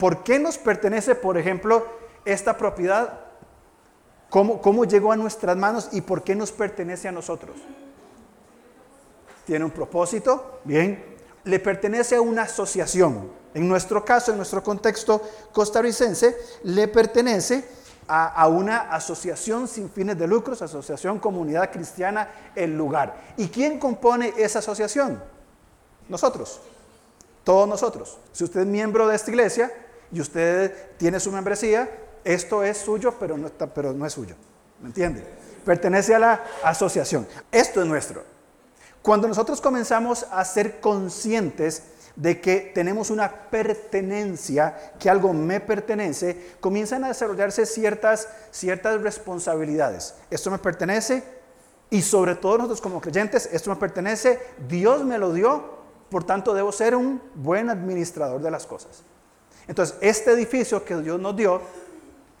¿Por qué nos pertenece, por ejemplo, esta propiedad? ¿Cómo, ¿Cómo llegó a nuestras manos y por qué nos pertenece a nosotros? Tiene un propósito, bien. Le pertenece a una asociación. En nuestro caso, en nuestro contexto costarricense, le pertenece a, una asociación sin fines de lucros, Asociación Comunidad Cristiana El Lugar. ¿Y quién compone esa asociación? Nosotros, todos nosotros. Si usted es miembro de esta iglesia y usted tiene su membresía, esto es suyo, pero no, pero no es suyo. ¿Me entiende? Pertenece a la asociación. Esto es nuestro. Cuando nosotros comenzamos a ser conscientes de que tenemos una pertenencia, que algo me pertenece, comienzan a desarrollarse ciertas, ciertas responsabilidades. Esto me pertenece y sobre todo nosotros como creyentes, esto me pertenece, Dios me lo dio, por tanto debo ser un buen administrador de las cosas. Entonces, este edificio que Dios nos dio,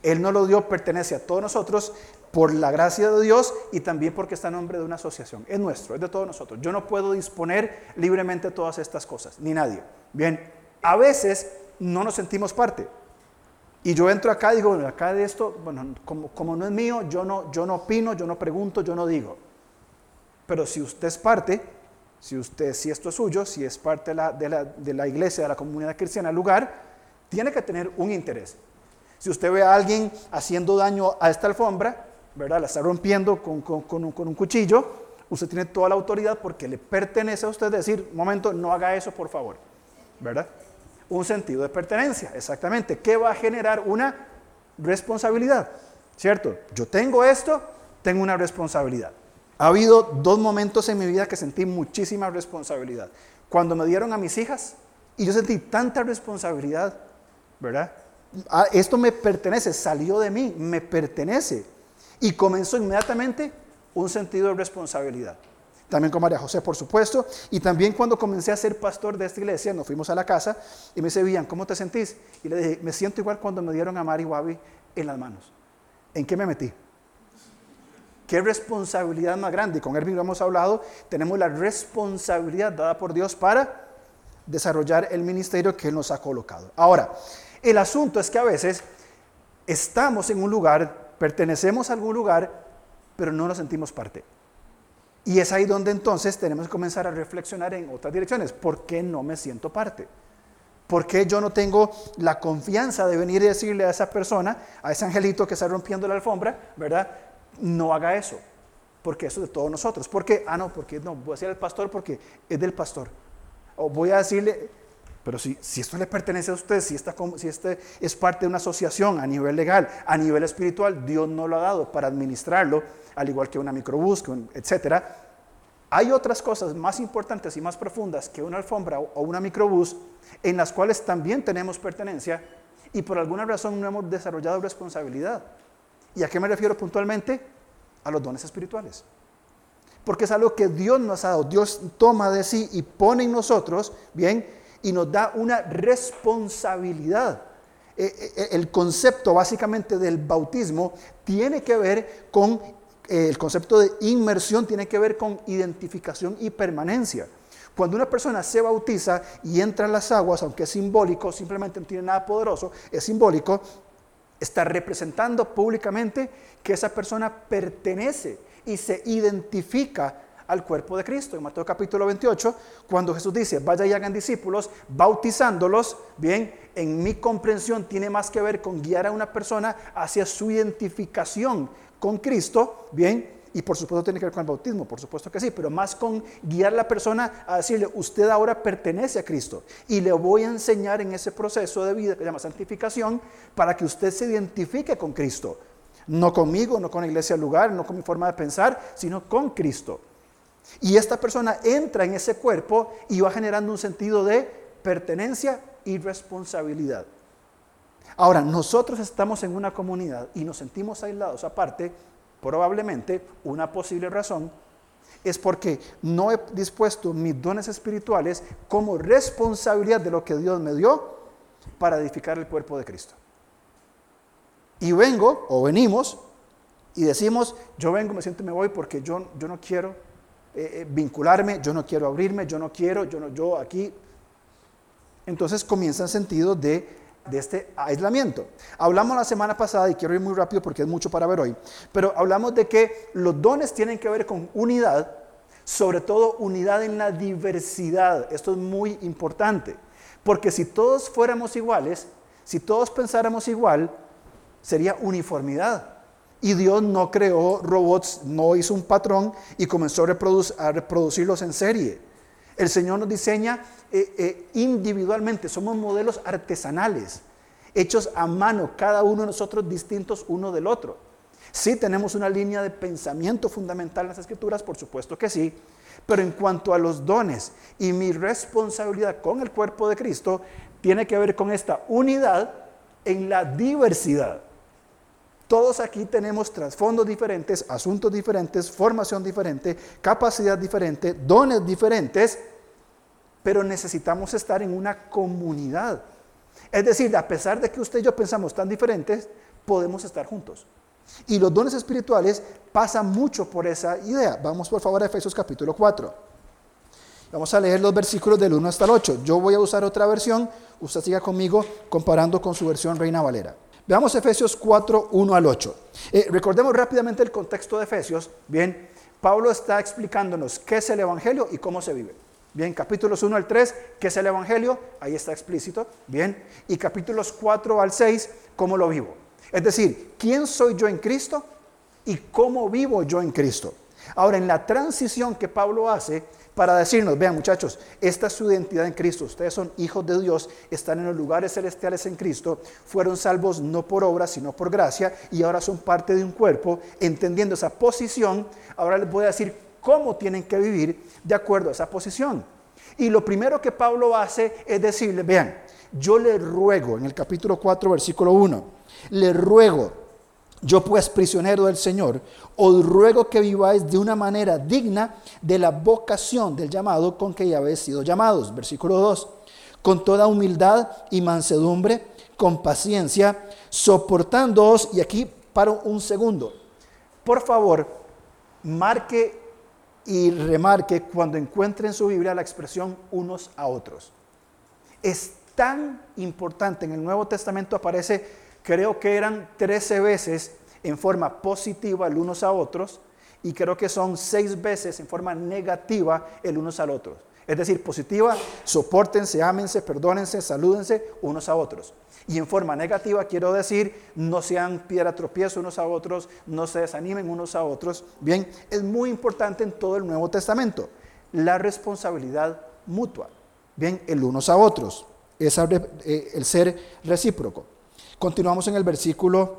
Él no lo dio, pertenece a todos nosotros, por la gracia de Dios y también porque está en nombre de una asociación. Es nuestro, es de todos nosotros. Yo no puedo disponer libremente todas estas cosas, ni nadie. Bien, a veces no nos sentimos parte. Y yo entro acá y digo, acá de esto, bueno, como, no es mío, yo no, yo no opino, yo no pregunto, yo no digo. Pero si usted es parte, si usted, si esto es suyo, si es parte de la, de la, de la iglesia, de la comunidad cristiana, el lugar, tiene que tener un interés. Si usted ve a alguien haciendo daño a esta alfombra, ¿verdad? La está rompiendo con, un, cuchillo, usted tiene toda la autoridad porque le pertenece a usted decir, momento, no haga eso, por favor, ¿verdad? Un sentido de pertenencia, exactamente, ¿Qué va a generar una responsabilidad, ¿cierto? Yo tengo esto, tengo una responsabilidad. Ha habido dos momentos en mi vida que sentí muchísima responsabilidad. Cuando me dieron a mis hijas y yo sentí tanta responsabilidad, ¿verdad? Ah, esto me pertenece, salió de mí, me pertenece. Y comenzó inmediatamente un sentido de responsabilidad. También con María José, por supuesto. Y también cuando comencé a ser pastor de esta iglesia, nos fuimos a la casa y me dice, ¿cómo te sentís? Y le dije, me siento igual cuando me dieron a Mari Wabi en las manos. ¿En qué me metí? Qué responsabilidad más grande. Y con Erwin lo hemos hablado. Tenemos la responsabilidad dada por Dios para desarrollar el ministerio que Él nos ha colocado. Ahora, el asunto es que a veces estamos en un lugar pertenecemos a algún lugar, pero no nos sentimos parte. Y es ahí donde entonces tenemos que comenzar a reflexionar en otras direcciones. ¿Por qué no me siento parte? ¿Por qué yo no tengo la confianza de venir y decirle a esa persona, a ese angelito que está rompiendo la alfombra, ¿verdad? No haga eso. Porque eso es de todos nosotros. ¿Por qué? Ah, no, porque no, voy a decirle al pastor porque es del pastor. O voy a decirle, pero si, si esto le pertenece a usted, si, si este es parte de una asociación a nivel legal, a nivel espiritual, Dios no lo ha dado para administrarlo, al igual que una microbús, etc. Hay otras cosas más importantes y más profundas que una alfombra o una microbús en las cuales también tenemos pertenencia y por alguna razón no hemos desarrollado responsabilidad. ¿Y a qué me refiero puntualmente? A los dones espirituales. Porque es algo que Dios nos ha dado. Dios toma de sí y pone en nosotros, bien, y nos da una responsabilidad. E, e, e, el concepto básicamente del bautismo tiene que ver con, eh, el concepto de inmersión tiene que ver con identificación y permanencia. Cuando una persona se bautiza y entra en las aguas, aunque es simbólico, simplemente no tiene nada poderoso, es simbólico, está representando públicamente que esa persona pertenece y se identifica al cuerpo de Cristo. En Mateo capítulo 28, cuando Jesús dice, vaya y hagan discípulos, bautizándolos, bien, en mi comprensión tiene más que ver con guiar a una persona hacia su identificación con Cristo, bien, y por supuesto tiene que ver con el bautismo, por supuesto que sí, pero más con guiar a la persona a decirle, usted ahora pertenece a Cristo y le voy a enseñar en ese proceso de vida que se llama santificación para que usted se identifique con Cristo. No conmigo, no con la iglesia del lugar, no con mi forma de pensar, sino con Cristo. Y esta persona entra en ese cuerpo y va generando un sentido de pertenencia y responsabilidad. Ahora, nosotros estamos en una comunidad y nos sentimos aislados aparte, probablemente una posible razón es porque no he dispuesto mis dones espirituales como responsabilidad de lo que Dios me dio para edificar el cuerpo de Cristo. Y vengo o venimos y decimos, yo vengo, me siento y me voy porque yo, yo no quiero eh, eh, vincularme, yo no quiero abrirme, yo no quiero, yo, no, yo aquí. Entonces comienza el sentido de de este aislamiento. Hablamos la semana pasada, y quiero ir muy rápido porque es mucho para ver hoy, pero hablamos de que los dones tienen que ver con unidad, sobre todo unidad en la diversidad. Esto es muy importante, porque si todos fuéramos iguales, si todos pensáramos igual, sería uniformidad. Y Dios no creó robots, no hizo un patrón y comenzó a, reproducirlos en serie. El Señor nos diseña eh, eh, individualmente, somos modelos artesanales, hechos a mano, cada uno de nosotros distintos uno del otro. Sí tenemos una línea de pensamiento fundamental en las escrituras, por supuesto que sí, pero en cuanto a los dones y mi responsabilidad con el cuerpo de Cristo, tiene que ver con esta unidad en la diversidad. Todos aquí tenemos trasfondos diferentes, asuntos diferentes, formación diferente, capacidad diferente, dones diferentes, pero necesitamos estar en una comunidad. Es decir, a pesar de que usted y yo pensamos tan diferentes, podemos estar juntos. Y los dones espirituales pasan mucho por esa idea. Vamos por favor a Efesios capítulo 4. Vamos a leer los versículos del 1 hasta el 8. Yo voy a usar otra versión, usted siga conmigo comparando con su versión Reina Valera. Veamos Efesios 4, 1 al 8. Eh, recordemos rápidamente el contexto de Efesios. Bien, Pablo está explicándonos qué es el Evangelio y cómo se vive. Bien, capítulos 1 al 3, ¿qué es el Evangelio? Ahí está explícito. Bien, y capítulos 4 al 6, ¿cómo lo vivo? Es decir, ¿quién soy yo en Cristo y cómo vivo yo en Cristo? Ahora, en la transición que Pablo hace para decirnos, vean muchachos, esta es su identidad en Cristo, ustedes son hijos de Dios, están en los lugares celestiales en Cristo, fueron salvos no por obra, sino por gracia, y ahora son parte de un cuerpo, entendiendo esa posición, ahora les voy a decir cómo tienen que vivir de acuerdo a esa posición. Y lo primero que Pablo hace es decirle, vean, yo le ruego, en el capítulo 4, versículo 1, le ruego, yo pues prisionero del Señor, os ruego que viváis de una manera digna de la vocación del llamado con que ya habéis sido llamados. Versículo 2, con toda humildad y mansedumbre, con paciencia, soportándoos, y aquí paro un segundo. Por favor, marque y remarque cuando encuentre en su Biblia la expresión unos a otros. Es tan importante, en el Nuevo Testamento aparece, creo que eran 13 veces en forma positiva el unos a otros y creo que son seis veces en forma negativa el unos al otro. Es decir, positiva, soportense, ámense, perdónense, salúdense unos a otros. Y en forma negativa quiero decir, no sean piedra tropiezo unos a otros, no se desanimen unos a otros. Bien, es muy importante en todo el Nuevo Testamento la responsabilidad mutua. Bien, el unos a otros, es eh, el ser recíproco. Continuamos en el versículo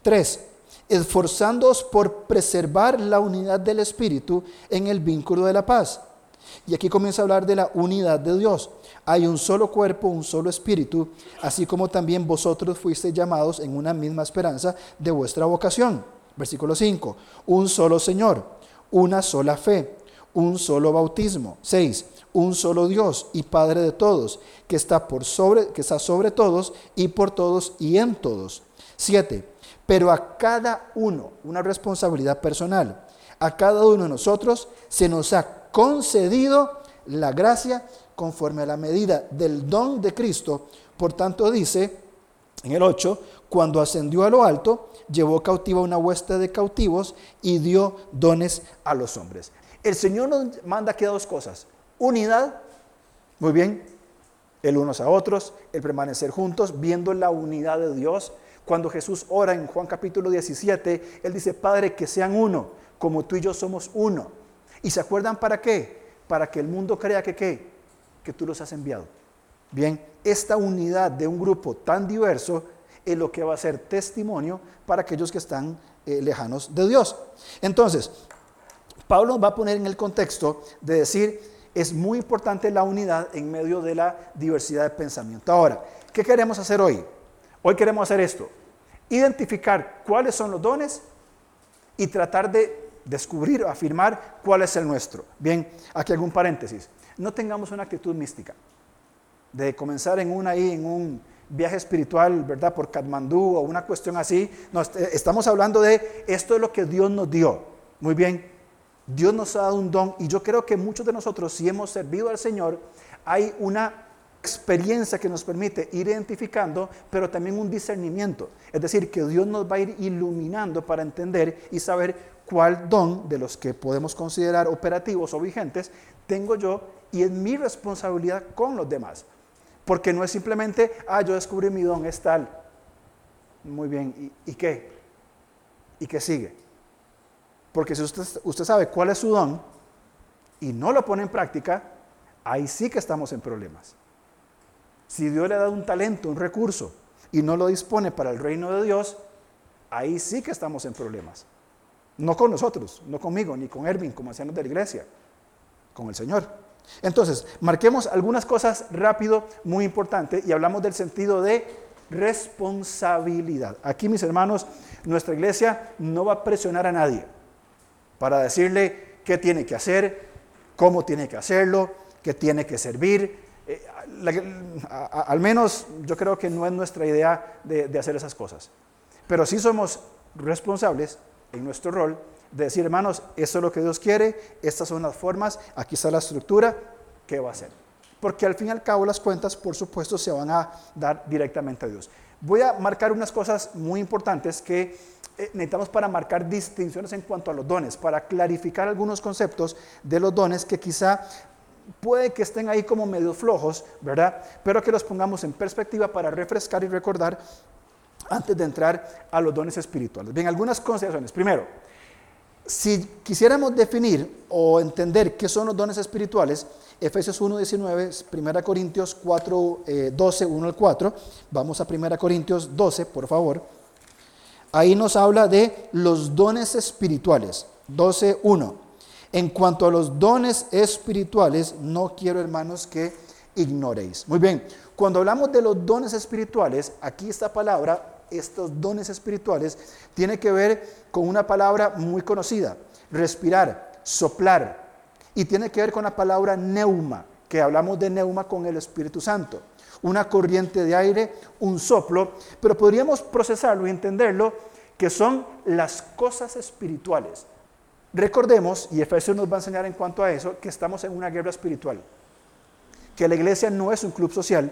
3 esforzándoos por preservar la unidad del Espíritu en el vínculo de la paz. Y aquí comienza a hablar de la unidad de Dios. Hay un solo cuerpo, un solo espíritu, así como también vosotros fuisteis llamados en una misma esperanza de vuestra vocación. Versículo 5. Un solo Señor, una sola fe, un solo bautismo. 6. Un solo Dios y Padre de todos, que está por sobre que está sobre todos y por todos y en todos. 7 pero a cada uno, una responsabilidad personal, a cada uno de nosotros se nos ha concedido la gracia conforme a la medida del don de Cristo. Por tanto dice en el 8, cuando ascendió a lo alto, llevó cautiva una hueste de cautivos y dio dones a los hombres. El Señor nos manda aquí dos cosas. Unidad, muy bien, el unos a otros, el permanecer juntos, viendo la unidad de Dios, cuando Jesús ora en Juan capítulo 17, Él dice, Padre, que sean uno, como tú y yo somos uno. ¿Y se acuerdan para qué? Para que el mundo crea que qué? Que tú los has enviado. Bien, esta unidad de un grupo tan diverso es lo que va a ser testimonio para aquellos que están eh, lejanos de Dios. Entonces, Pablo va a poner en el contexto de decir, es muy importante la unidad en medio de la diversidad de pensamiento. Ahora, ¿qué queremos hacer hoy? Hoy queremos hacer esto, identificar cuáles son los dones y tratar de descubrir o afirmar cuál es el nuestro. Bien, aquí algún paréntesis. No tengamos una actitud mística de comenzar en una ahí, en un viaje espiritual, ¿verdad? Por Katmandú o una cuestión así. No, estamos hablando de esto es lo que Dios nos dio. Muy bien, Dios nos ha dado un don y yo creo que muchos de nosotros, si hemos servido al Señor, hay una experiencia que nos permite ir identificando, pero también un discernimiento. Es decir, que Dios nos va a ir iluminando para entender y saber cuál don de los que podemos considerar operativos o vigentes tengo yo y es mi responsabilidad con los demás. Porque no es simplemente, ah, yo descubrí mi don, es tal. Muy bien, ¿y, qué? ¿Y qué sigue? Porque si usted, usted sabe cuál es su don y no lo pone en práctica, ahí sí que estamos en problemas. Si Dios le ha dado un talento, un recurso, y no lo dispone para el reino de Dios, ahí sí que estamos en problemas. No con nosotros, no conmigo, ni con Erwin, como ancianos de la iglesia, con el Señor. Entonces, marquemos algunas cosas rápido, muy importante, y hablamos del sentido de responsabilidad. Aquí, mis hermanos, nuestra iglesia no va a presionar a nadie para decirle qué tiene que hacer, cómo tiene que hacerlo, qué tiene que servir. Eh, al menos yo creo que no es nuestra idea de, de hacer esas cosas. Pero sí somos responsables en nuestro rol de decir, hermanos, esto es lo que Dios quiere, estas son las formas, aquí está la estructura, ¿qué va a hacer? Porque al fin y al cabo las cuentas, por supuesto, se van a dar directamente a Dios. Voy a marcar unas cosas muy importantes que necesitamos para marcar distinciones en cuanto a los dones, para clarificar algunos conceptos de los dones que quizá puede que estén ahí como medio flojos, ¿verdad? Pero que los pongamos en perspectiva para refrescar y recordar antes de entrar a los dones espirituales. Bien, algunas consideraciones. Primero, si quisiéramos definir o entender qué son los dones espirituales, Efesios 1, 19, 1 Corintios 4, 12, 1 al 4, vamos a 1 Corintios 12, por favor. Ahí nos habla de los dones espirituales. 12, 1. En cuanto a los dones espirituales, no quiero, hermanos, que ignoréis. Muy bien, cuando hablamos de los dones espirituales, aquí esta palabra estos dones espirituales tiene que ver con una palabra muy conocida, respirar, soplar, y tiene que ver con la palabra neuma, que hablamos de neuma con el Espíritu Santo, una corriente de aire, un soplo, pero podríamos procesarlo y entenderlo que son las cosas espirituales. Recordemos, y Efesios nos va a enseñar en cuanto a eso, que estamos en una guerra espiritual, que la iglesia no es un club social,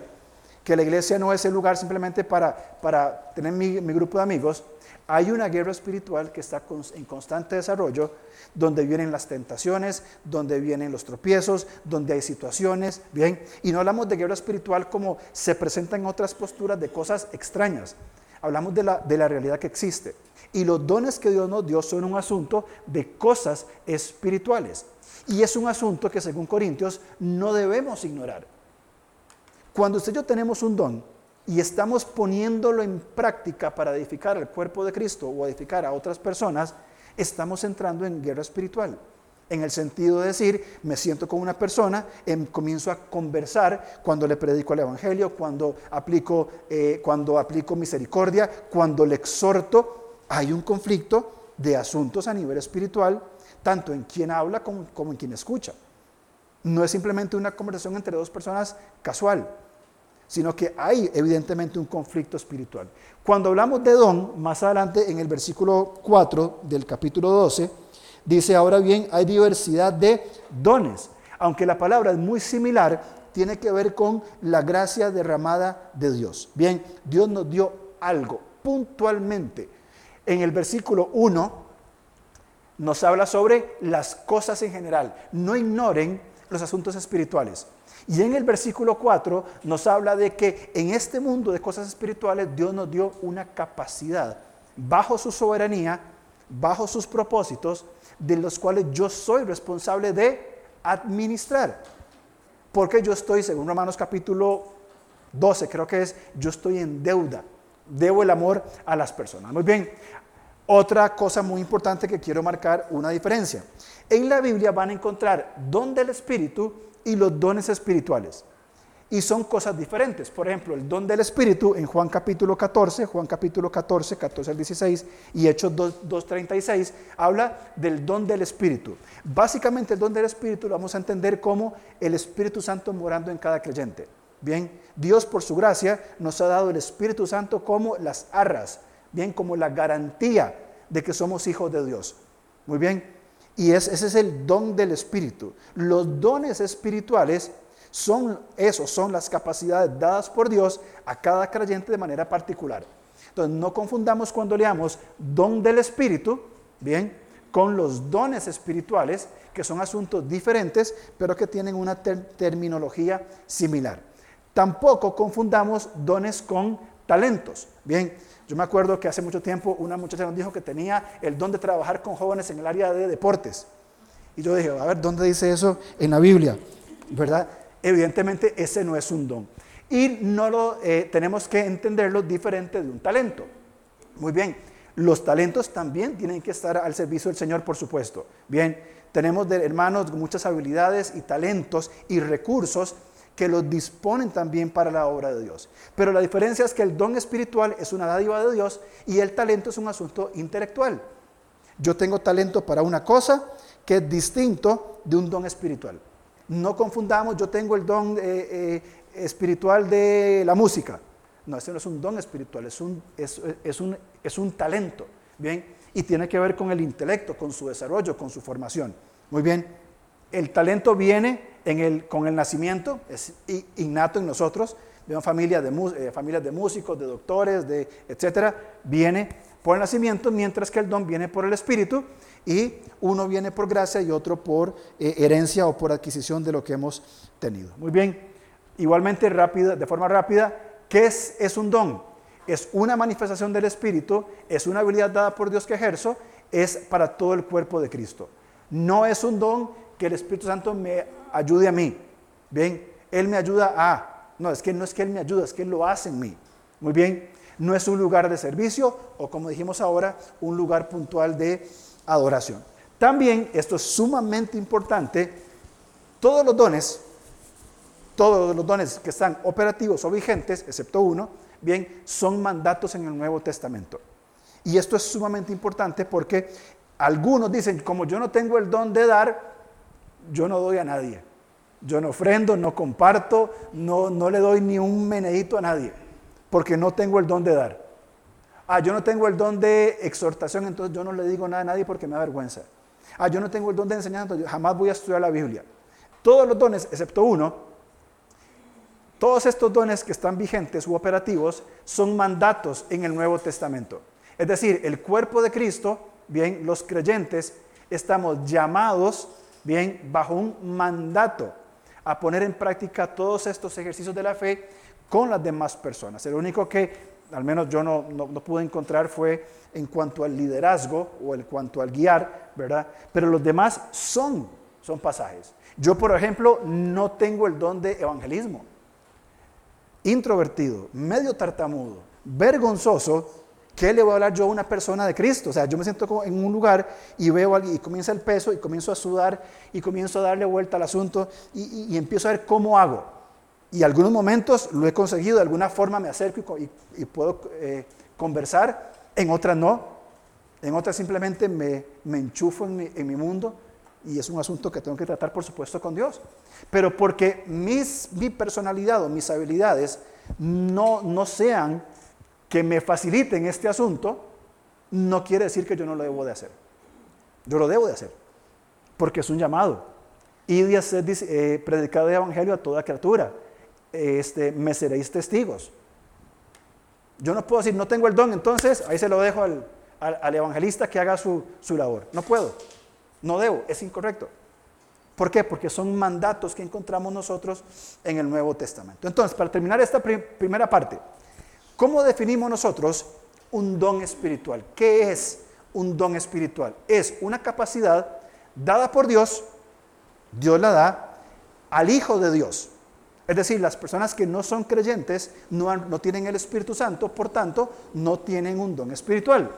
que la iglesia no es el lugar simplemente para, para tener mi, grupo de amigos. Hay una guerra espiritual que está en constante desarrollo, donde vienen las tentaciones, donde vienen los tropiezos, donde hay situaciones, bien. Y no hablamos de guerra espiritual como se presenta en otras posturas de cosas extrañas. Hablamos de la, de la realidad que existe. Y los dones que Dios nos dio son un asunto de cosas espirituales. Y es un asunto que según Corintios no debemos ignorar. Cuando usted y yo tenemos un don y estamos poniéndolo en práctica para edificar el cuerpo de Cristo o edificar a otras personas, estamos entrando en guerra espiritual. En el sentido de decir, me siento con una persona, em, comienzo a conversar cuando le predico el Evangelio, cuando aplico, eh, cuando aplico misericordia, cuando le exhorto. Hay un conflicto de asuntos a nivel espiritual, tanto en quien habla como en quien escucha. No es simplemente una conversación entre dos personas casual sino que hay evidentemente un conflicto espiritual. Cuando hablamos de don, más adelante en el versículo 4 del capítulo 12, dice, ahora bien, hay diversidad de dones, aunque la palabra es muy similar, tiene que ver con la gracia derramada de Dios. Bien, Dios nos dio algo puntualmente. En el versículo 1 nos habla sobre las cosas en general. No ignoren los asuntos espirituales. Y en el versículo 4 nos habla de que en este mundo de cosas espirituales Dios nos dio una capacidad bajo su soberanía, bajo sus propósitos, de los cuales yo soy responsable de administrar. Porque yo estoy, según Romanos capítulo 12, creo que es, yo estoy en deuda. Debo el amor a las personas. Muy bien, otra cosa muy importante que quiero marcar una diferencia. En la Biblia van a encontrar don del Espíritu y los dones espirituales. Y son cosas diferentes. Por ejemplo, el don del Espíritu en Juan capítulo 14, Juan capítulo 14, 14 al 16 y Hechos 2, 36, habla del don del Espíritu. Básicamente el don del Espíritu lo vamos a entender como el Espíritu Santo morando en cada creyente. Bien, Dios por su gracia nos ha dado el Espíritu Santo como las arras, bien, como la garantía de que somos hijos de Dios. Muy bien, y ese es el don del Espíritu. Los dones espirituales Son esos son las capacidades dadas por Dios a cada creyente de manera particular. Entonces, no confundamos cuando leamos don del Espíritu, bien, con los dones espirituales, que son asuntos diferentes, pero que tienen una terminología similar. Tampoco confundamos dones con talentos. Bien, yo me acuerdo que hace mucho tiempo una muchacha nos dijo que tenía el don de trabajar con jóvenes en el área de deportes. Y yo dije, a ver, ¿dónde dice eso en la Biblia? ¿Verdad? Evidentemente ese no es un don. Y no lo eh, tenemos que entenderlo diferente de un talento. Muy bien, los talentos también tienen que estar al servicio del Señor, por supuesto. Bien, tenemos de hermanos muchas habilidades y talentos y recursos que los disponen también para la obra de Dios. Pero la diferencia es que el don espiritual es una dádiva de Dios y el talento es un asunto intelectual. Yo tengo talento para una cosa que es distinto de un don espiritual. No confundamos, yo tengo el don eh, eh, espiritual de la música. No, ese no es un don espiritual, es un, es, un, es un talento. Bien, y tiene que ver con el intelecto, con su desarrollo, con su formación. Muy bien, el talento viene con el nacimiento, es innato en nosotros, de familias de, eh, familias de músicos, de doctores, de etcétera, viene por el nacimiento, mientras que el don viene por el Espíritu y uno viene por gracia y otro por eh, herencia o por adquisición de lo que hemos tenido. Muy bien, igualmente rápida, de forma rápida, ¿qué es, es un don? Es una manifestación del Espíritu, es una habilidad dada por Dios que ejerzo, es para todo el cuerpo de Cristo. No es un don que el Espíritu Santo me ayude a mí. Bien, Él me ayuda a. No, es que no es que Él me ayuda, es que Él lo hace en mí. Muy bien, no es un lugar de servicio o como dijimos ahora, un lugar puntual de adoración. También, esto es sumamente importante, todos los dones, todos los dones que están operativos o vigentes, excepto uno, bien, son mandatos en el Nuevo Testamento. Y esto es sumamente importante porque algunos dicen, como yo no tengo el don de dar, yo no doy a nadie. Yo no ofrendo, no comparto, no, no le doy ni un menedito a nadie, porque no tengo el don de dar. Ah, yo no tengo el don de exhortación, entonces yo no le digo nada a nadie porque me da vergüenza. Ah, yo no tengo el don de enseñanza, entonces jamás voy a estudiar la Biblia. Todos los dones, excepto uno, todos estos dones que están vigentes u operativos son mandatos en el Nuevo Testamento. Es decir, el cuerpo de Cristo, bien, los creyentes, estamos llamados bien, bajo un mandato a poner en práctica todos estos ejercicios de la fe con las demás personas. El único que al menos yo no, pude encontrar fue en cuanto al liderazgo o en cuanto al guiar, ¿verdad? Pero los demás son, son pasajes. Yo, por ejemplo, no tengo el don de evangelismo. Introvertido, medio tartamudo, vergonzoso, ¿Qué le voy a hablar yo a una persona de Cristo? O sea, yo me siento como en un lugar y veo a alguien y comienza el peso y comienzo a sudar y comienzo a darle vuelta al asunto y, empiezo a ver cómo hago. Y algunos momentos lo he conseguido, de alguna forma me acerco y, puedo eh, conversar, en otras no, en otras simplemente me, enchufo en mi, en mi, mundo y es un asunto que tengo que tratar, por supuesto, con Dios. Pero porque mis, mi personalidad o mis habilidades no, no sean que me faciliten este asunto, no quiere decir que yo no lo debo de hacer. Yo lo debo de hacer, porque es un llamado. Y de hacer eh, predicar el evangelio a toda criatura. Este, me seréis testigos. Yo no puedo decir, no tengo el don, entonces ahí se lo dejo al, al, evangelista que haga su, su, labor. No puedo, no debo, es incorrecto. ¿Por qué? Porque son mandatos que encontramos nosotros en el Nuevo Testamento. Entonces, para terminar esta primera parte, ¿Cómo definimos nosotros un don espiritual? ¿Qué es un don espiritual? Es una capacidad dada por Dios, Dios la da al Hijo de Dios. Es decir, las personas que no son creyentes no, no tienen el Espíritu Santo, por tanto, no tienen un don espiritual.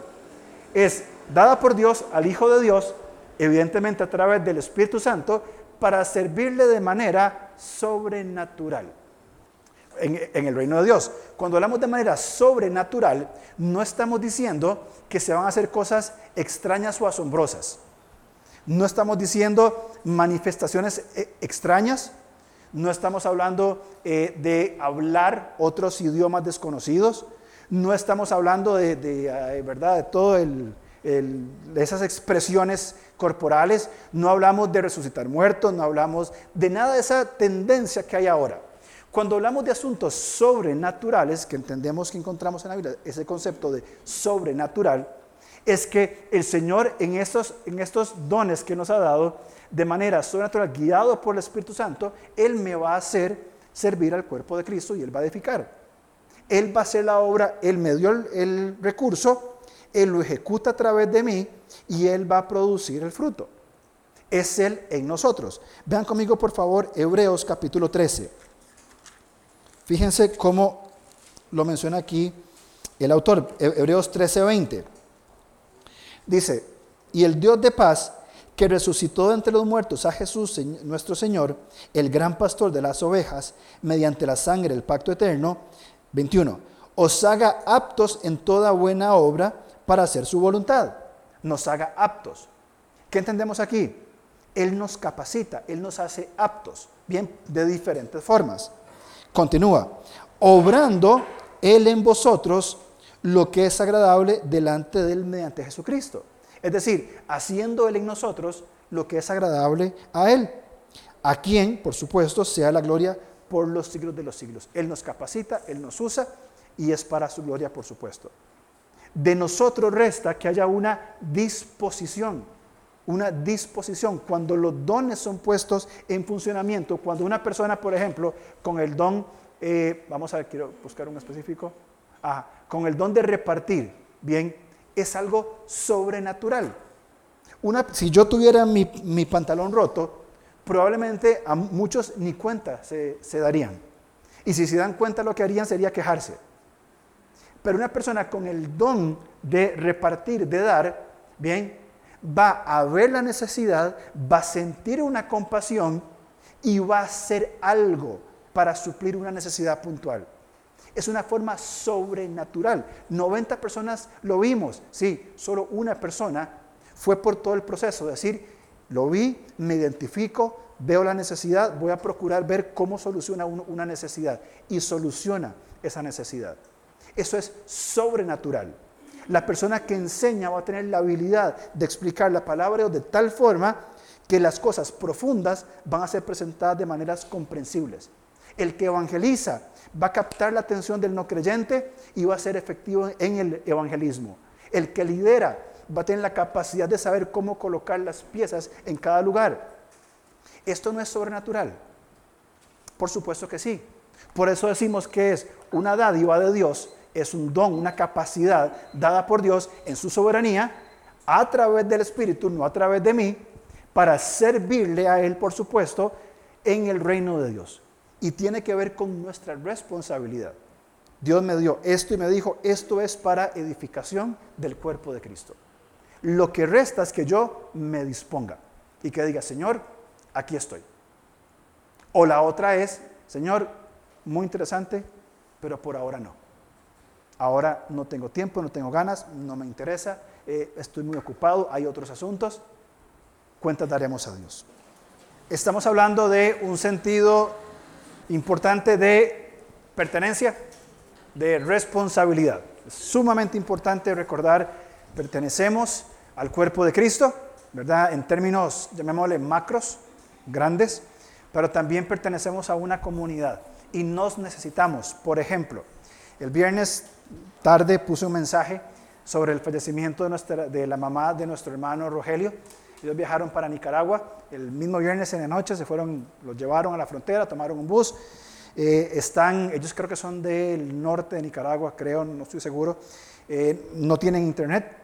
Es dada por Dios al Hijo de Dios, evidentemente a través del Espíritu Santo, para servirle de manera sobrenatural en, el reino de Dios. Cuando hablamos de manera sobrenatural, no estamos diciendo que se van a hacer cosas extrañas o asombrosas. No estamos diciendo manifestaciones eh, extrañas. No estamos hablando eh, de hablar otros idiomas desconocidos. No estamos hablando de, ¿verdad? de todo esas expresiones corporales, no hablamos de resucitar muertos, no hablamos de nada de esa tendencia que hay ahora. Cuando hablamos de asuntos sobrenaturales, que entendemos que encontramos en la Biblia, ese concepto de sobrenatural, es que el Señor en estos, en estos dones que nos ha dado, de manera sobrenatural, guiado por el Espíritu Santo, Él me va a hacer servir al cuerpo de Cristo y Él va a edificar. Él va a hacer la obra, Él me dio el, recurso, Él lo ejecuta a través de mí y Él va a producir el fruto. Es Él en nosotros. Vean conmigo, por favor, Hebreos capítulo 13. Fíjense cómo lo menciona aquí el autor, Hebreos 13, 20. Dice, y el Dios de paz, que resucitó de entre los muertos a Jesús, nuestro Señor, el gran pastor de las ovejas, mediante la sangre del pacto eterno, 21, os haga aptos en toda buena obra para hacer su voluntad. Nos haga aptos. ¿Qué entendemos aquí? Él nos capacita, Él nos hace aptos, bien, de diferentes formas. Continúa, obrando Él en vosotros lo que es agradable delante de Él mediante Jesucristo. Es decir, haciendo Él en nosotros lo que es agradable a Él, a quien, por supuesto, sea la gloria por los siglos de los siglos. Él nos capacita, Él nos usa y es para su gloria, por supuesto. De nosotros resta que haya una disposición, una disposición. Cuando los dones son puestos en funcionamiento, cuando una persona, por ejemplo, con el don, eh, vamos a ver, quiero buscar un específico, ah, con el don de repartir, bien, es algo sobrenatural. Una, si yo tuviera mi, pantalón roto, probablemente a muchos ni cuenta se, se darían. Y si se dan cuenta lo que harían sería quejarse. Pero una persona con el don de repartir, de dar, bien, va a ver la necesidad, va a sentir una compasión y va a hacer algo para suplir una necesidad puntual. Es una forma sobrenatural. 90 personas lo vimos. Sí, solo una persona fue por todo el proceso. Es decir, lo vi, me identifico, veo la necesidad, voy a procurar ver cómo soluciona una necesidad. Y soluciona esa necesidad. Eso es sobrenatural. La persona que enseña va a tener la habilidad de explicar la palabra de tal forma que las cosas profundas van a ser presentadas de maneras comprensibles. El que evangeliza va a captar la atención del no creyente y va a ser efectivo en el evangelismo. El que lidera va a tener la capacidad de saber cómo colocar las piezas en cada lugar. Esto no es sobrenatural. Por supuesto que sí. Por eso decimos que es una dádiva de Dios, es un don, una capacidad dada por Dios en su soberanía a través del Espíritu, no a través de mí, para servirle a Él, por supuesto, en el reino de Dios y tiene que ver con nuestra responsabilidad. Dios me dio esto y me dijo, esto es para edificación del cuerpo de Cristo. Lo que resta es que yo me disponga y que diga, Señor, aquí estoy. O la otra es, Señor, muy interesante, pero por ahora no. Ahora no tengo tiempo, no tengo ganas, no me interesa, eh, estoy muy ocupado, hay otros asuntos. Cuentas daremos a Dios. Estamos hablando de un sentido importante de pertenencia, de responsabilidad. Es sumamente importante recordar, pertenecemos al cuerpo de Cristo, ¿verdad? En términos, llamémosle macros, grandes, pero también pertenecemos a una comunidad y nos necesitamos. Por ejemplo, el viernes tarde puse un mensaje sobre el fallecimiento de, la mamá de nuestro hermano Rogelio. Ellos viajaron para Nicaragua. El mismo viernes en la noche se fueron, los llevaron a la frontera, tomaron un bus. Eh, están, ellos creo que son del norte de Nicaragua, creo, no estoy seguro. Eh, no tienen internet,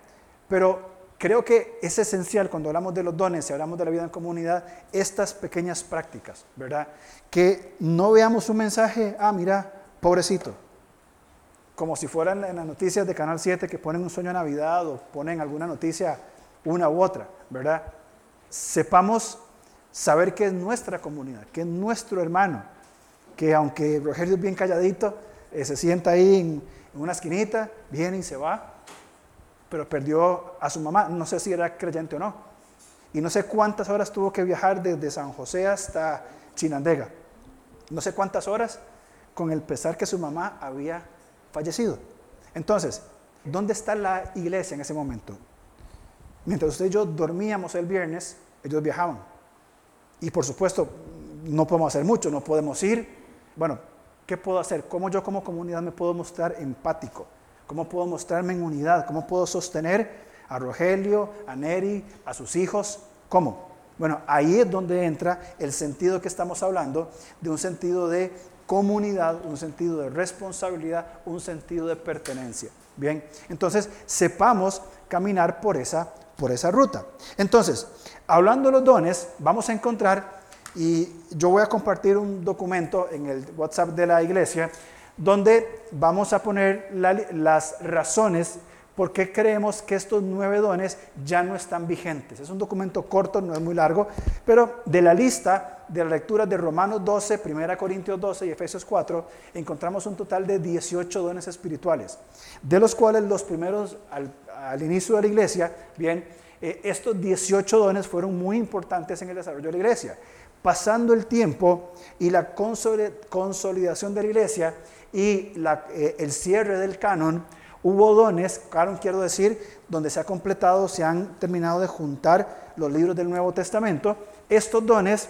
pero creo que es esencial cuando hablamos de los dones y hablamos de la vida en comunidad, estas pequeñas prácticas, ¿verdad? Que no veamos un mensaje, ah, mira, pobrecito, como si fueran en las noticias de Canal 7 que ponen un sueño de Navidad o ponen alguna noticia una u otra, ¿verdad? Sepamos saber que es nuestra comunidad, que es nuestro hermano, que aunque Rogelio es bien calladito, eh, se sienta ahí en, una esquinita, viene y se va, pero perdió a su mamá, no sé si era creyente o no, y no sé cuántas horas tuvo que viajar desde San José hasta Chinandega, no sé cuántas horas, con el pesar que su mamá había fallecido. Entonces, ¿dónde está la iglesia en ese momento? Mientras usted y yo dormíamos el viernes, ellos viajaban. Y por supuesto, no podemos hacer mucho, no podemos ir. Bueno, ¿qué puedo hacer? ¿Cómo yo como comunidad me puedo mostrar empático? ¿Cómo puedo mostrarme en unidad? ¿Cómo puedo sostener a Rogelio, a Neri, a sus hijos? ¿Cómo? Bueno, ahí es donde entra el sentido que estamos hablando, de un sentido de comunidad, un sentido de responsabilidad, un sentido de pertenencia. Bien, entonces sepamos caminar por esa, por esa ruta. Entonces, hablando de los dones, vamos a encontrar, y yo voy a compartir un documento en el WhatsApp de la iglesia, donde vamos a poner las razones por qué creemos que estos nueve dones ya no están vigentes. Es un documento corto, no es muy largo, pero de la lista de la lectura de Romanos 12, 1 Corintios 12 y Efesios 4, encontramos un total de 18 dones espirituales, de los cuales los primeros al, inicio de la iglesia, bien, eh, estos 18 dones fueron muy importantes en el desarrollo de la iglesia. Pasando el tiempo y la consolidación de la iglesia, y eh, el cierre del canon, hubo dones, canon quiero decir, donde se ha completado, se han terminado de juntar los libros del Nuevo Testamento. Estos dones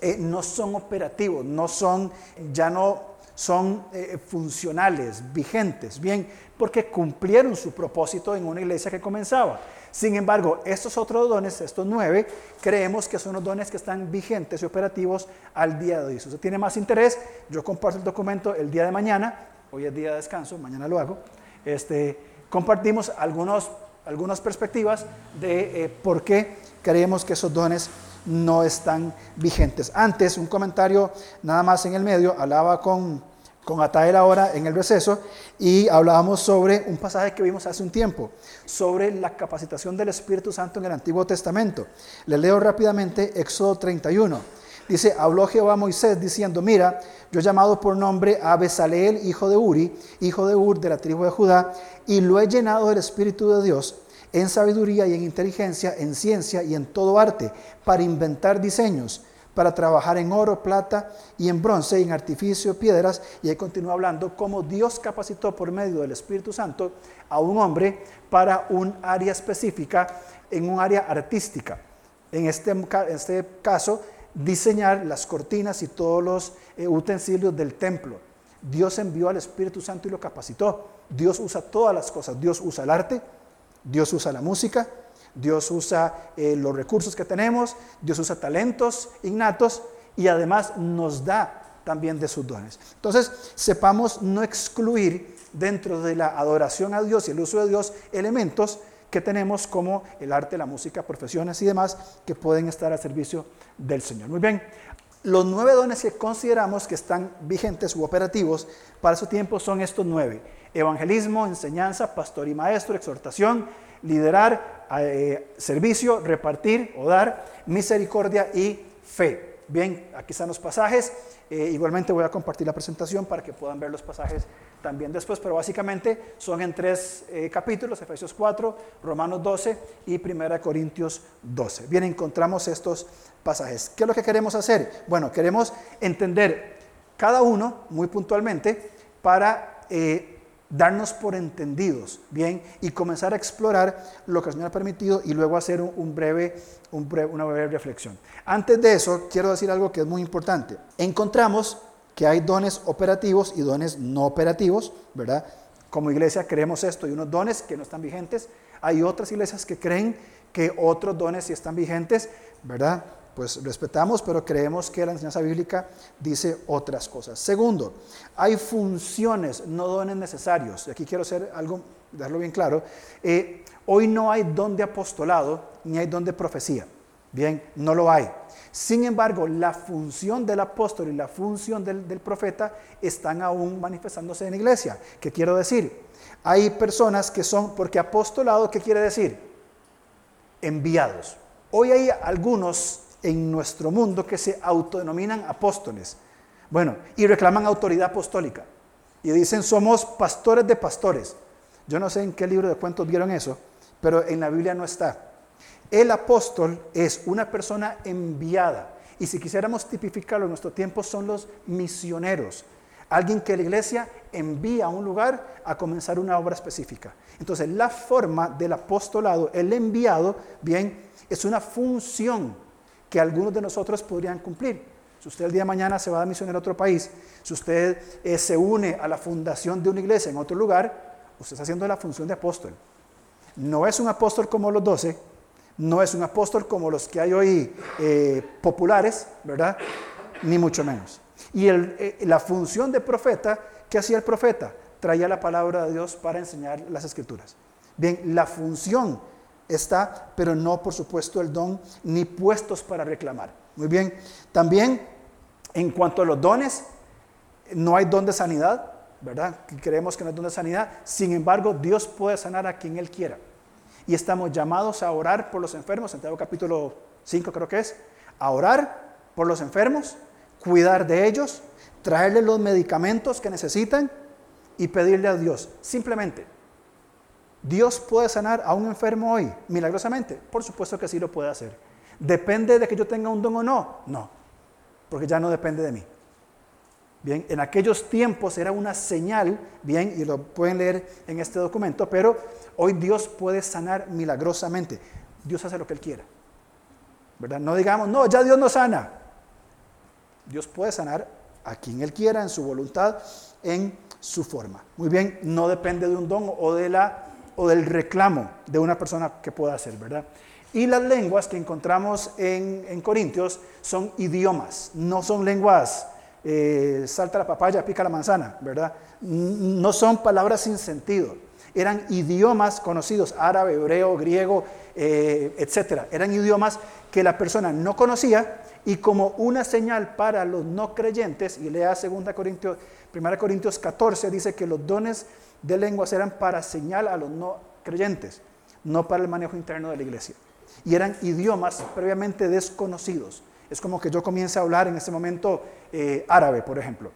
eh, no son operativos, no son, ya no son eh, funcionales, vigentes, bien, porque cumplieron su propósito en una iglesia que comenzaba. Sin embargo, estos otros dones, estos nueve, creemos que son los dones que están vigentes y operativos al día de hoy. Si usted tiene más interés, yo comparto el documento el día de mañana, hoy es día de descanso, mañana lo hago, este, compartimos algunos, algunas perspectivas de eh, por qué creemos que esos dones no están vigentes. Antes, un comentario nada más en el medio, hablaba con con Atael ahora en el receso y hablábamos sobre un pasaje que vimos hace un tiempo, sobre la capacitación del Espíritu Santo en el Antiguo Testamento. Le leo rápidamente Éxodo 31. Dice, habló Jehová a Moisés diciendo, mira, yo he llamado por nombre a Besaleel, hijo de Uri, hijo de Ur, de la tribu de Judá, y lo he llenado del Espíritu de Dios en sabiduría y en inteligencia, en ciencia y en todo arte, para inventar diseños para trabajar en oro, plata y en bronce, y en artificio, piedras. Y ahí continúa hablando cómo Dios capacitó por medio del Espíritu Santo a un hombre para un área específica, en un área artística. En este, este caso, diseñar las cortinas y todos los eh, utensilios del templo. Dios envió al Espíritu Santo y lo capacitó. Dios usa todas las cosas. Dios usa el arte, Dios usa la música, Dios usa eh, los recursos que tenemos, Dios usa talentos innatos y además nos da también de sus dones. Entonces, sepamos no excluir dentro de la adoración a Dios y el uso de Dios elementos que tenemos como el arte, la música, profesiones y demás que pueden estar al servicio del Señor. Muy bien, los nueve dones que consideramos que están vigentes u operativos para su tiempo son estos nueve. Evangelismo, enseñanza, pastor y maestro, exhortación, liderar, eh, servicio, repartir o dar, misericordia y fe. Bien, aquí están los pasajes. Eh, igualmente voy a compartir la presentación para que puedan ver los pasajes también después, pero básicamente son en tres eh, capítulos, Efesios 4, Romanos 12 y 1 Corintios 12. Bien, encontramos estos pasajes. ¿Qué es lo que queremos hacer? Bueno, queremos entender cada uno muy puntualmente para darnos por entendidos, bien, y comenzar a explorar lo que el Señor ha permitido y luego hacer un, breve, una breve reflexión. Antes de eso, quiero decir algo que es muy importante. Encontramos que hay dones operativos y dones no operativos, ¿verdad? Como iglesia creemos esto y unos dones que no están vigentes. Hay otras iglesias que creen que otros dones sí están vigentes, ¿verdad? Pues respetamos, pero creemos que la enseñanza bíblica dice otras cosas. Segundo, hay funciones, no dones necesarios. Y aquí quiero hacer algo, darlo bien claro. Eh, hoy no hay don de apostolado ni hay don de profecía. Bien, no lo hay. Sin embargo, la función del apóstol y la función del, del profeta están aún manifestándose en la iglesia. ¿Qué quiero decir? Hay personas que son, porque apostolado, ¿qué quiere decir? Enviados. Hoy hay algunos en nuestro mundo que se autodenominan apóstoles. Bueno, y reclaman autoridad apostólica. Y dicen, somos pastores de pastores. Yo no sé en qué libro de cuentos vieron eso, pero en la Biblia no está. El apóstol es una persona enviada. Y si quisiéramos tipificarlo en nuestro tiempo, son los misioneros. Alguien que la iglesia envía a un lugar a comenzar una obra específica. Entonces, la forma del apostolado, el enviado, bien, es una función que algunos de nosotros podrían cumplir. Si usted el día de mañana se va a misionar a otro país, si usted eh, se une a la fundación de una iglesia en otro lugar, usted está haciendo la función de apóstol. No es un apóstol como los doce, no es un apóstol como los que hay hoy eh, populares, ¿verdad? Ni mucho menos. Y eh, la función de profeta, ¿qué hacía el profeta? Traía la palabra de Dios para enseñar las escrituras. Bien, la función está, pero no por supuesto el don, ni puestos para reclamar. Muy bien, también en cuanto a los dones, no hay don de sanidad, ¿verdad? Creemos que no hay don de sanidad, sin embargo Dios puede sanar a quien Él quiera. Y estamos llamados a orar por los enfermos, Santiago capítulo 5 creo que es, a orar por los enfermos, cuidar de ellos, traerles los medicamentos que necesitan y pedirle a Dios, simplemente, ¿Dios puede sanar a un enfermo hoy milagrosamente? Por supuesto que sí lo puede hacer. ¿Depende de que yo tenga un don o no? No, porque ya no depende de mí. Bien, en aquellos tiempos era una señal, bien, y lo pueden leer en este documento, pero hoy Dios puede sanar milagrosamente. Dios hace lo que Él quiera. ¿Verdad? No digamos, no, ya Dios no sana. Dios puede sanar a quien Él quiera, en su voluntad, en su forma. Muy bien, no depende de un don o de la o del reclamo de una persona que pueda hacer, ¿verdad? Y las lenguas que encontramos en, Corintios son idiomas, no son lenguas, eh, salta la papaya, pica la manzana, ¿verdad? No son palabras sin sentido, eran idiomas conocidos, árabe, hebreo, griego, eh, etc. Eran idiomas que la persona no conocía y como una señal para los no creyentes, y lea 2 Corintios, 1 Corintios 14, dice que los dones de lenguas eran para señal a los no creyentes, no para el manejo interno de la iglesia. Y eran idiomas previamente desconocidos. Es como que yo comience a hablar en ese momento eh, árabe, por ejemplo.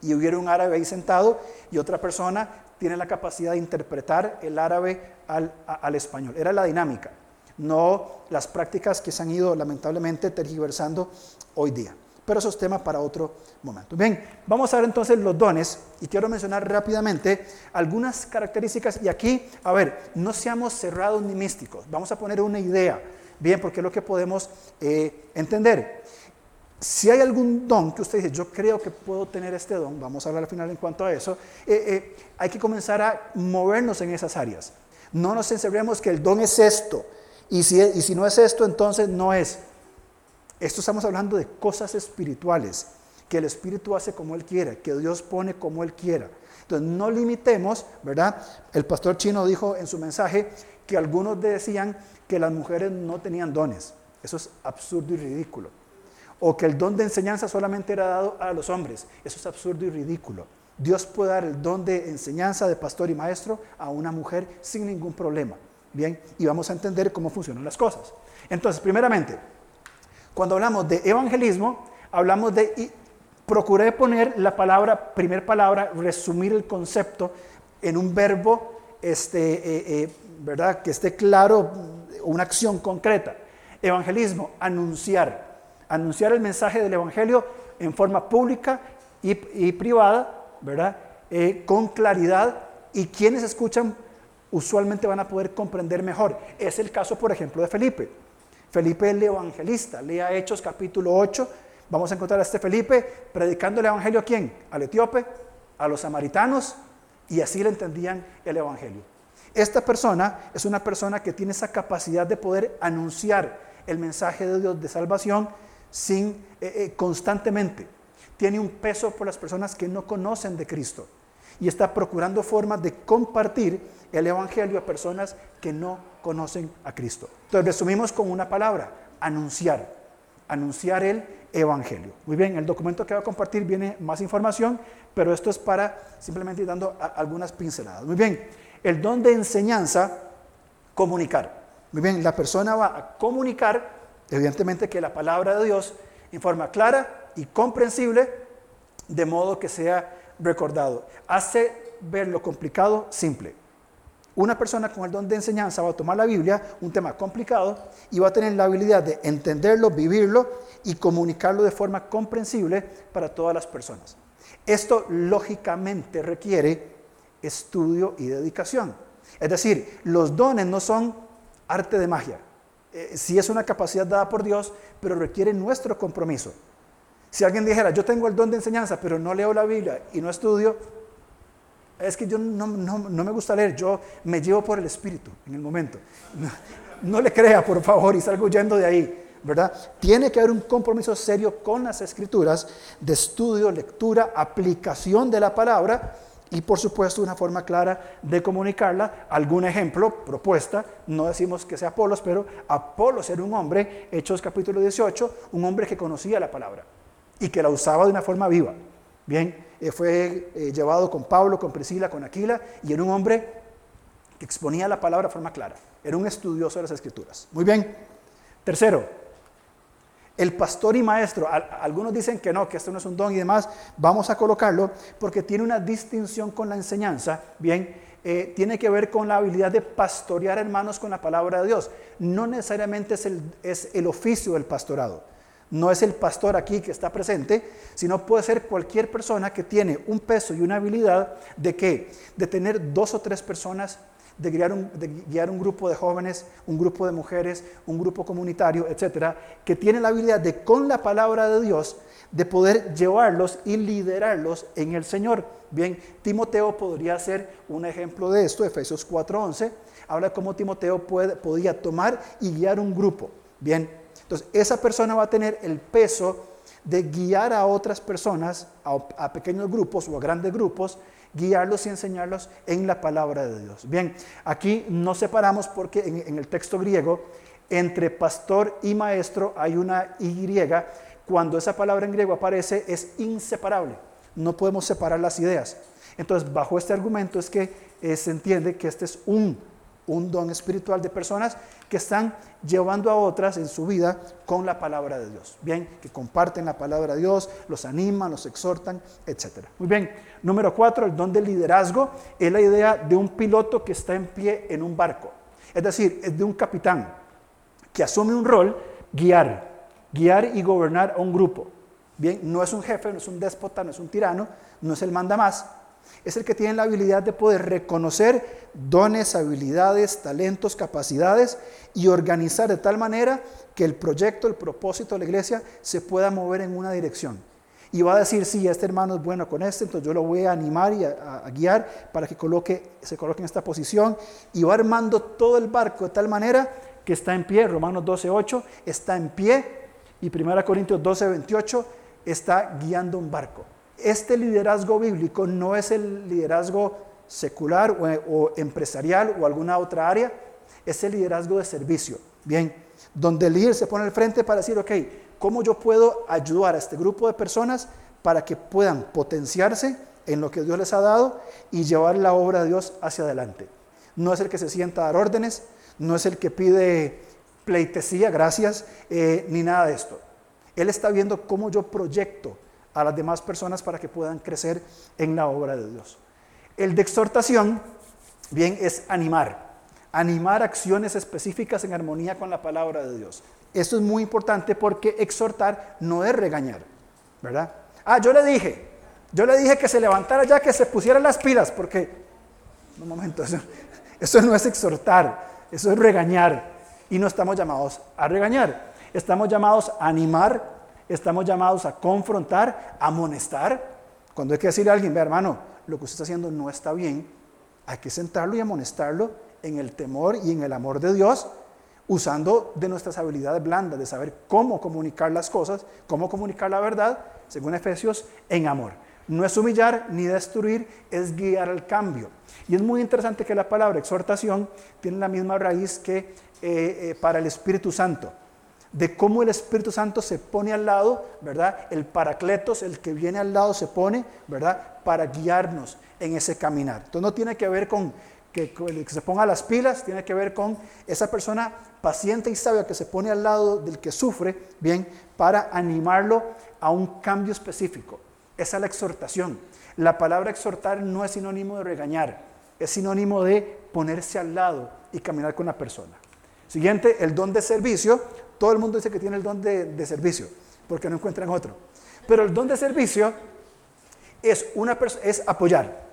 Y hubiera un árabe ahí sentado y otra persona tiene la capacidad de interpretar el árabe al, al español. Era la dinámica, no las prácticas que se han ido lamentablemente tergiversando hoy día. Pero eso es tema para otro momento. Bien, vamos a ver entonces los dones y quiero mencionar rápidamente algunas características y aquí, a ver, no seamos cerrados ni místicos, vamos a poner una idea, bien, porque es lo que podemos eh, entender. Si hay algún don que usted dice, yo creo que puedo tener este don, vamos a hablar al final en cuanto a eso, eh, eh, hay que comenzar a movernos en esas áreas. No nos encerremos que el don es esto, y si, y si no es esto, entonces no es. Esto estamos hablando de cosas espirituales, que el Espíritu hace como Él quiera, que Dios pone como Él quiera. Entonces no limitemos, ¿verdad? El pastor chino dijo en su mensaje que algunos decían que las mujeres no tenían dones. Eso es absurdo y ridículo. O que el don de enseñanza solamente era dado a los hombres. Eso es absurdo y ridículo. Dios puede dar el don de enseñanza de pastor y maestro a una mujer sin ningún problema. Bien, y vamos a entender cómo funcionan las cosas. Entonces, primeramente, cuando hablamos de evangelismo, hablamos de, y procuré poner la palabra, primer palabra, resumir el concepto en un verbo, este, eh, eh, ¿verdad? Que esté claro, una acción concreta. Evangelismo, anunciar. Anunciar el mensaje del Evangelio en forma pública y, privada, ¿verdad? Eh, con claridad y quienes escuchan usualmente van a poder comprender mejor. Es el caso, por ejemplo, de Felipe. Felipe el evangelista. Lea Hechos capítulo 8. Vamos a encontrar a este Felipe predicando el evangelio a quién? Al etíope, a los samaritanos, y así le entendían el evangelio. Esta persona es una persona que tiene esa capacidad de poder anunciar el mensaje de Dios de salvación sin eh, eh, constantemente. Tiene un peso por las personas que no conocen de Cristo y está procurando formas de compartir el Evangelio a personas que no conocen a Cristo. Entonces resumimos con una palabra, anunciar, anunciar el Evangelio. Muy bien, el documento que va a compartir viene más información, pero esto es para simplemente ir dando algunas pinceladas. Muy bien, el don de enseñanza, comunicar. Muy bien, la persona va a comunicar, evidentemente que la palabra de Dios en forma clara y comprensible, de modo que sea recordado. Hace ver lo complicado simple. Una persona con el don de enseñanza va a tomar la Biblia, un tema complicado, y va a tener la habilidad de entenderlo, vivirlo y comunicarlo de forma comprensible para todas las personas. Esto lógicamente requiere estudio y dedicación. Es decir, los dones no son arte de magia. Eh, sí es una capacidad dada por Dios, pero requiere nuestro compromiso. Si alguien dijera, yo tengo el don de enseñanza, pero no leo la Biblia y no estudio, es que yo no, me gusta leer, yo me llevo por el Espíritu en el momento. No, le crea, por favor, y salgo huyendo de ahí, ¿verdad? Tiene que haber un compromiso serio con las escrituras de estudio, lectura, aplicación de la palabra y por supuesto una forma clara de comunicarla. Algún ejemplo, propuesta, no decimos que sea Apolos, pero Apolos era un hombre, Hechos capítulo 18, un hombre que conocía la palabra y que la usaba de una forma viva. Bien, eh, fue eh, llevado con Pablo, con Priscila, con Aquila, y era un hombre que exponía la palabra de forma clara. Era un estudioso de las escrituras. Muy bien. Tercero, el pastor y maestro, algunos dicen que no, que esto no es un don y demás, vamos a colocarlo porque tiene una distinción con la enseñanza, bien, eh, tiene que ver con la habilidad de pastorear hermanos con la palabra de Dios. No necesariamente es el, es el oficio del pastorado, no es el pastor aquí que está presente, sino puede ser cualquier persona que tiene un peso y una habilidad de que, de tener dos o tres personas de guiar, un, de guiar un grupo de jóvenes, un grupo de mujeres, un grupo comunitario, etcétera, que tiene la habilidad de, con la palabra de Dios, de poder llevarlos y liderarlos en el Señor. Bien, Timoteo podría ser un ejemplo de esto, Efesios 4:11, habla cómo Timoteo puede, podía tomar y guiar un grupo. Bien, entonces esa persona va a tener el peso de guiar a otras personas, a pequeños grupos o a grandes grupos, guiarlos y enseñarlos en la palabra de Dios. Bien, aquí nos separamos porque en, el texto griego, entre pastor y maestro hay una Y. Cuando esa palabra en griego aparece es inseparable. No podemos separar las ideas. Entonces, bajo este argumento es que eh, se entiende que este es un un don espiritual de personas que están llevando a otras en su vida con la palabra de Dios. Bien, que comparten la palabra de Dios, los animan, los exhortan, etc. Muy bien, número cuatro, el don del liderazgo es la idea de un piloto que está en pie en un barco. Es decir, es de un capitán que asume un rol, guiar, guiar y gobernar a un grupo. Bien, no es un jefe, no es un déspota, no es un tirano, no es el manda más, es el que tiene la habilidad de poder reconocer dones, habilidades, talentos, capacidades y organizar de tal manera que el proyecto, el propósito de la iglesia se pueda mover en una dirección. Y va a decir, sí, este hermano es bueno con este, entonces yo lo voy a animar y a, guiar para que se coloque en esta posición. Y va armando todo el barco de tal manera que está en pie. Romanos 12.8 está en pie. Y 1 Corintios 12.28 está guiando un barco este liderazgo bíblico no es el liderazgo secular o, empresarial o alguna otra área, es el liderazgo de servicio. Bien, donde el líder se pone al frente para decir, ok, ¿cómo yo puedo ayudar a este grupo de personas para que puedan potenciarse en lo que Dios les ha dado y llevar la obra de Dios hacia adelante? No es el que se sienta a dar órdenes, no es el que pide pleitesía, gracias, eh, ni nada de esto. Él está viendo cómo yo proyecto a las demás personas para que puedan crecer en la obra de Dios. El de exhortación, bien, es animar, animar acciones específicas en armonía con la palabra de Dios. Esto es muy importante porque exhortar no es regañar, ¿verdad? Ah, yo le dije, yo le dije que se levantara ya, que se pusiera las pilas, porque, un momento, eso, eso no es exhortar, eso es regañar. Y no estamos llamados a regañar, estamos llamados a animar, estamos llamados a confrontar, a amonestar. Cuando hay que decirle a alguien, ve hermano, lo que usted está haciendo no está bien, hay que sentarlo y amonestarlo en el temor y en el amor de Dios, usando de nuestras habilidades blandas, de saber cómo comunicar las cosas, cómo comunicar la verdad, según Efesios, en amor. No es humillar ni destruir, es guiar al cambio. Y es muy interesante que la palabra exhortación tiene la misma raíz que eh, eh, para el Espíritu Santo de cómo el Espíritu Santo se pone al lado, ¿verdad? El paracletos, el que viene al lado, se pone, ¿verdad? Para guiarnos en ese caminar. Entonces no tiene que ver con que, que se ponga las pilas, tiene que ver con esa persona paciente y sabia que se pone al lado del que sufre, bien, para animarlo a un cambio específico. Esa es la exhortación. La palabra exhortar no es sinónimo de regañar, es sinónimo de ponerse al lado y caminar con la persona. Siguiente, el don de servicio todo el mundo dice que tiene el don de, servicio, porque no encuentran otro. Pero el don de servicio es, una es apoyar.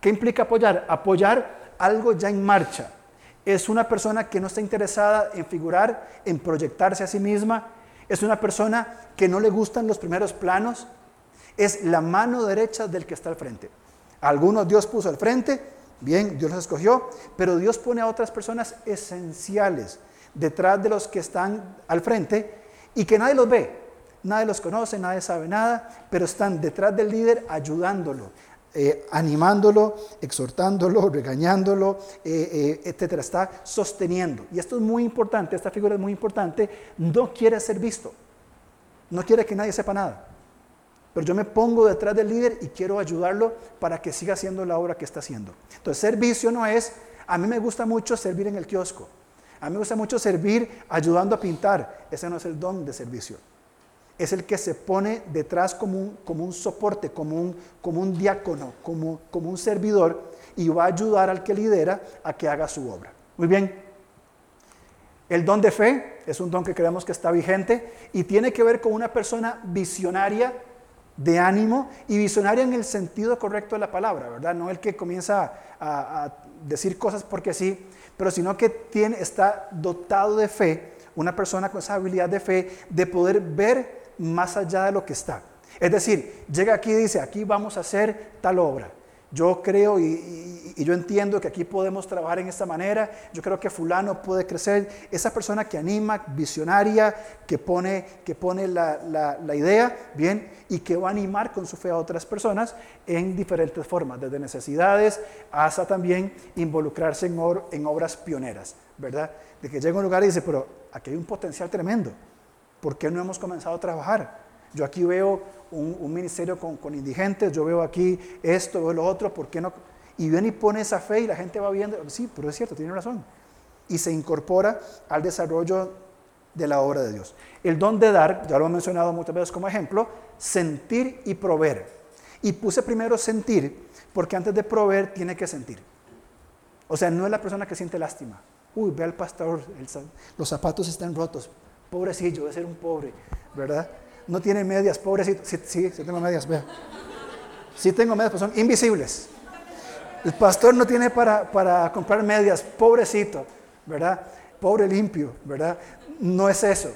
¿Qué implica apoyar? Apoyar algo ya en marcha. Es una persona que no está interesada en figurar, en proyectarse a sí misma. Es una persona que no le gustan los primeros planos. Es la mano derecha del que está al frente. algunos Dios puso al frente, bien, Dios los escogió, pero Dios pone a otras personas esenciales detrás de los que están al frente y que nadie los ve, nadie los conoce, nadie sabe nada, pero están detrás del líder ayudándolo, eh, animándolo, exhortándolo, regañándolo, eh, eh, etcétera. Está sosteniendo. Y esto es muy importante, esta figura es muy importante. No quiere ser visto, no quiere que nadie sepa nada. Pero yo me pongo detrás del líder y quiero ayudarlo para que siga haciendo la obra que está haciendo. Entonces, servicio no es, a mí me gusta mucho servir en el kiosco. A mí me gusta mucho servir ayudando a pintar. Ese no es el don de servicio es el que se pone detrás como un, como un soporte, como un, como un diácono, como, como un servidor y va a ayudar al que lidera a que haga su obra. Muy bien. El don de fe es un don que creemos que está vigente y tiene que ver con una persona visionaria de ánimo y visionaria en el sentido correcto de la palabra, ¿verdad? No el que comienza a, a decir cosas porque sí, pero sino que tiene, está dotado de fe, una persona con esa habilidad de fe de poder ver más allá de lo que está. Es decir, llega aquí y dice, aquí vamos a hacer tal obra. Yo creo y, yo entiendo que aquí podemos trabajar en esta manera. Yo creo que fulano puede crecer. Esa persona que anima, visionaria, que pone, que pone la, idea, bien, y que va a animar con su fe a otras personas en diferentes formas, desde necesidades hasta también involucrarse en, obras pioneras, ¿verdad? De que llega un lugar y dice, pero aquí hay un potencial tremendo. ¿Por qué no hemos comenzado a trabajar? Yo aquí veo un, ministerio con, indigentes, yo veo aquí esto, veo lo otro, ¿por qué no? Y viene y pone esa fe y la gente va viendo, sí, pero es cierto, tiene razón. Y se incorpora al desarrollo de la obra de Dios. El don de dar, ya lo he mencionado muchas veces como ejemplo, sentir y proveer. Y puse primero sentir, porque antes de proveer tiene que sentir. O sea, no es la persona que siente lástima. Uy, ve al pastor, los zapatos están rotos. Pobrecillo, debe ser un pobre, ¿verdad? No tiene medias, pobrecito. Sí, sí, tengo medias, vea. Sí tengo medias, pero son invisibles. El pastor no tiene para, para comprar medias, pobrecito, ¿verdad? Pobre limpio, ¿verdad? No es eso.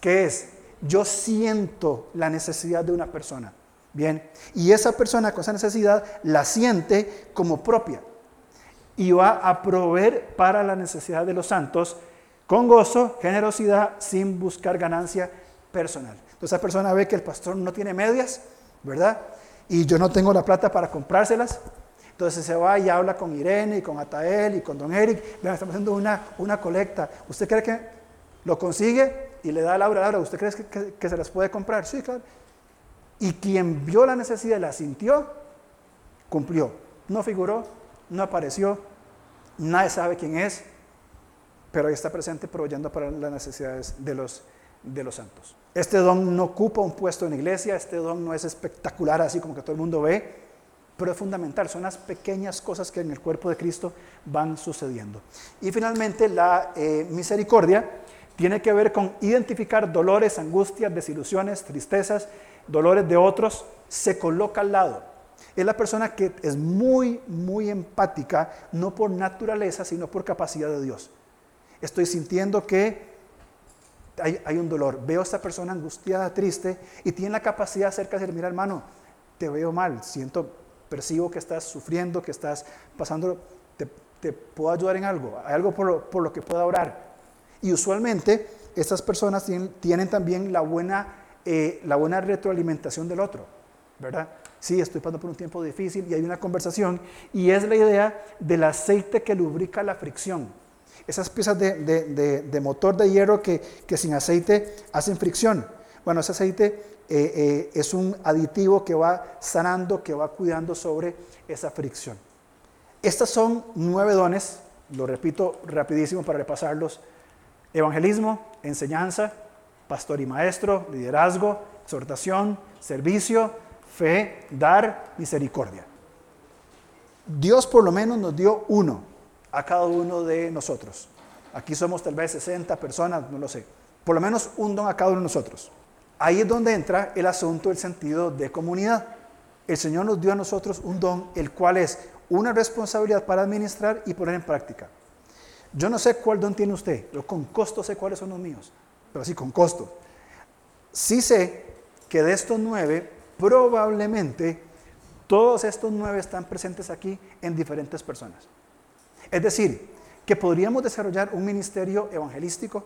¿Qué es? Yo siento la necesidad de una persona. Bien, y esa persona con esa necesidad la siente como propia y va a proveer para la necesidad de los santos con gozo, generosidad, sin buscar ganancia personal. Entonces esa persona ve que el pastor no tiene medias, ¿verdad? Y yo no tengo la plata para comprárselas. Entonces se va y habla con Irene y con Atael y con Don Eric. Vean, estamos haciendo una, una colecta. ¿Usted cree que lo consigue y le da a Laura, Laura, ¿usted cree que, que se las puede comprar? Sí, claro. Y quien vio la necesidad y la sintió, cumplió. No figuró, no apareció, nadie sabe quién es, pero ahí está presente proveyendo para las necesidades de los, de los santos. Este don no ocupa un puesto en iglesia, este don no es espectacular así como que todo el mundo ve, pero es fundamental, son las pequeñas cosas que en el cuerpo de Cristo van sucediendo. Y finalmente la eh, misericordia tiene que ver con identificar dolores, angustias, desilusiones, tristezas, dolores de otros, se coloca al lado. Es la persona que es muy, muy empática, no por naturaleza, sino por capacidad de Dios estoy sintiendo que hay, un dolor. Veo a esta persona angustiada, triste, y tiene la capacidad de acercarse y mira hermano, te veo mal, siento, percibo que estás sufriendo, que estás pasando, te, puedo ayudar en algo, hay algo por lo, que pueda orar. Y usualmente estas personas tienen, también la buena, eh, la buena retroalimentación del otro, ¿verdad? Sí, estoy pasando por un tiempo difícil y hay una conversación y es la idea del aceite que lubrica la fricción esas piezas de, motor de hierro que, sin aceite hacen fricción. Bueno, ese aceite eh, eh, es un aditivo que va sanando, que va cuidando sobre esa fricción. Estas son nueve dones, lo repito rapidísimo para repasarlos. Evangelismo, enseñanza, pastor y maestro, liderazgo, exhortación, servicio, fe, dar, misericordia. Dios por lo menos nos dio uno, a cada uno de nosotros. Aquí somos tal vez 60 personas, no lo sé. Por lo menos un don a cada uno de nosotros. Ahí es donde entra el asunto, el sentido de comunidad. el Señor nos dio a nosotros un don, el cual es una responsabilidad para administrar y poner en práctica. Yo no sé cuál don tiene usted, yo con costo sé cuáles son los míos, pero sí con costo. Sí sé que de estos nueve, probablemente todos estos nueve están presentes aquí en diferentes personas. Es decir, que podríamos desarrollar un ministerio evangelístico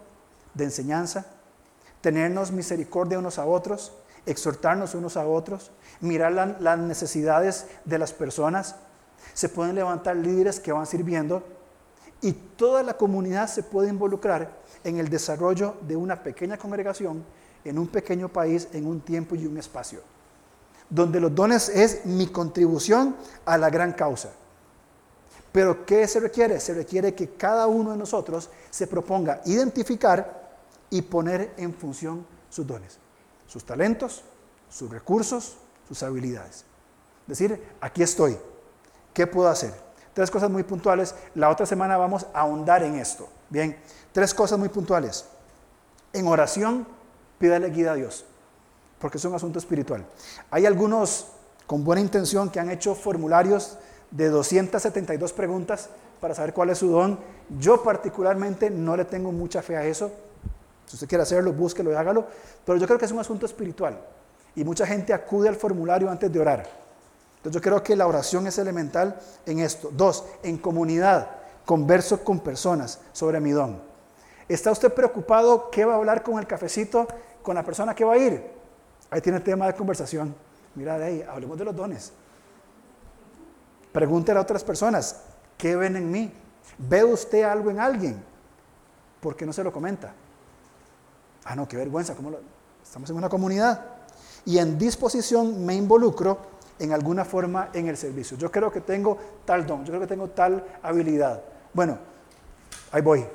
de enseñanza, tenernos misericordia unos a otros, exhortarnos unos a otros, mirar las necesidades de las personas. Se pueden levantar líderes que van sirviendo y toda la comunidad se puede involucrar en el desarrollo de una pequeña congregación en un pequeño país, en un tiempo y un espacio, donde los dones es mi contribución a la gran causa. Pero ¿qué se requiere? Se requiere que cada uno de nosotros se proponga identificar y poner en función sus dones, sus talentos, sus recursos, sus habilidades. Decir, aquí estoy, ¿qué puedo hacer? Tres cosas muy puntuales. La otra semana vamos a ahondar en esto. Bien, tres cosas muy puntuales. En oración, pídale guía a Dios, porque es un asunto espiritual. Hay algunos con buena intención que han hecho formularios de 272 preguntas para saber cuál es su don. Yo particularmente no le tengo mucha fe a eso. Si usted quiere hacerlo, búsquelo y hágalo. Pero yo creo que es un asunto espiritual. Y mucha gente acude al formulario antes de orar. Entonces yo creo que la oración es elemental en esto. Dos, en comunidad, converso con personas sobre mi don. ¿Está usted preocupado qué va a hablar con el cafecito con la persona que va a ir? Ahí tiene tema de conversación. Mira de ahí, hablemos de los dones. Pregúntele a otras personas, ¿qué ven en mí? ¿Ve usted algo en alguien? ¿Por qué no se lo comenta? Ah, no, qué vergüenza, ¿cómo lo... estamos en una comunidad. Y en disposición me involucro en alguna forma en el servicio. Yo creo que tengo tal don, yo creo que tengo tal habilidad. Bueno, ahí voy.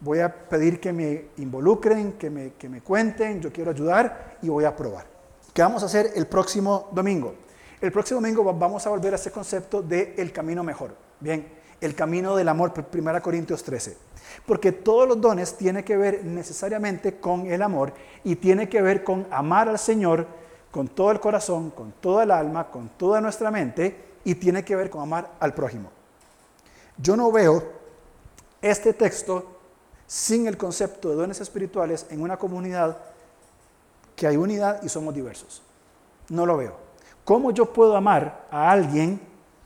Voy a pedir que me involucren, que me, que me cuenten, yo quiero ayudar y voy a probar. ¿Qué vamos a hacer el próximo domingo? El próximo domingo vamos a volver a ese concepto de el camino mejor. Bien, el camino del amor, 1 Corintios 13. Porque todos los dones tienen que ver necesariamente con el amor y tiene que ver con amar al Señor con todo el corazón, con toda el alma, con toda nuestra mente y tiene que ver con amar al prójimo. Yo no veo este texto sin el concepto de dones espirituales en una comunidad que hay unidad y somos diversos. No lo veo. ¿Cómo yo puedo amar a alguien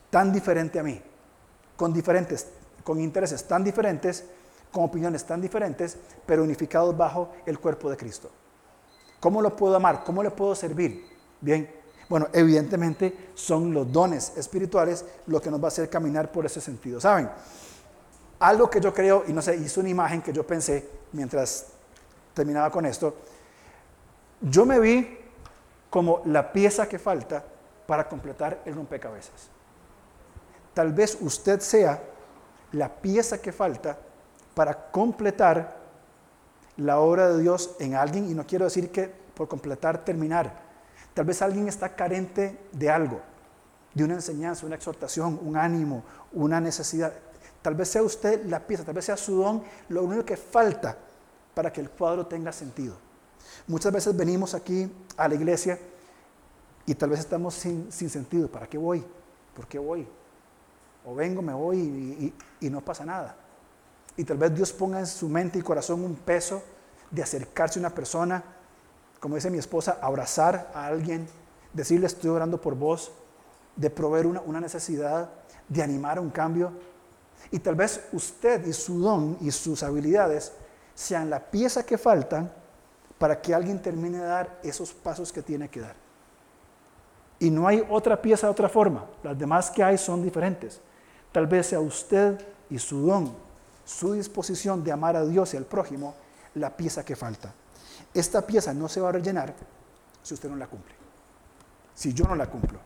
tan diferente a mí? Con diferentes, con intereses tan diferentes, con opiniones tan diferentes, pero unificados bajo el cuerpo de Cristo. ¿Cómo lo puedo amar? ¿Cómo le puedo servir? Bien, bueno, evidentemente son los dones espirituales lo que nos va a hacer caminar por ese sentido. ¿Saben? Algo que yo creo, y no sé, hizo una imagen que yo pensé mientras terminaba con esto, yo me vi como la pieza que falta para completar el rompecabezas. Tal vez usted sea la pieza que falta para completar la obra de Dios en alguien, y no quiero decir que por completar terminar. Tal vez alguien está carente de algo, de una enseñanza, una exhortación, un ánimo, una necesidad. Tal vez sea usted la pieza, tal vez sea su don, lo único que falta para que el cuadro tenga sentido. Muchas veces venimos aquí a la iglesia y tal vez estamos sin, sentido. ¿Para qué voy? ¿Por qué voy? O vengo, me voy y, no pasa nada. Y tal vez Dios ponga en su mente y corazón un peso de acercarse a una persona, como dice mi esposa, abrazar a alguien, decirle estoy orando por vos, de proveer una, una necesidad, de animar a un cambio. Y tal vez usted y su don y sus habilidades sean la pieza que faltan para que alguien termine de dar esos pasos que tiene que dar. Y no hay otra pieza de otra forma. Las demás que hay son diferentes. Tal vez sea usted y su don, su disposición de amar a Dios y al prójimo, la pieza que falta. Esta pieza no se va a rellenar si usted no la cumple. Si yo no la cumplo.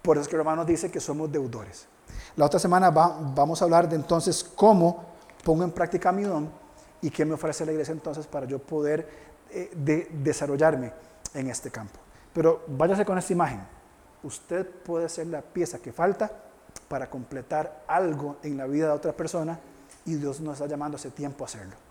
Por eso es que Romanos dice que somos deudores. La otra semana vamos a hablar de entonces cómo pongo en práctica mi don y qué me ofrece la iglesia entonces para yo poder eh, desarrollarme en este campo. Pero váyase con esta imagen. Usted puede ser la pieza que falta para completar algo en la vida de otra persona y Dios nos está llamando hace tiempo a hacerlo.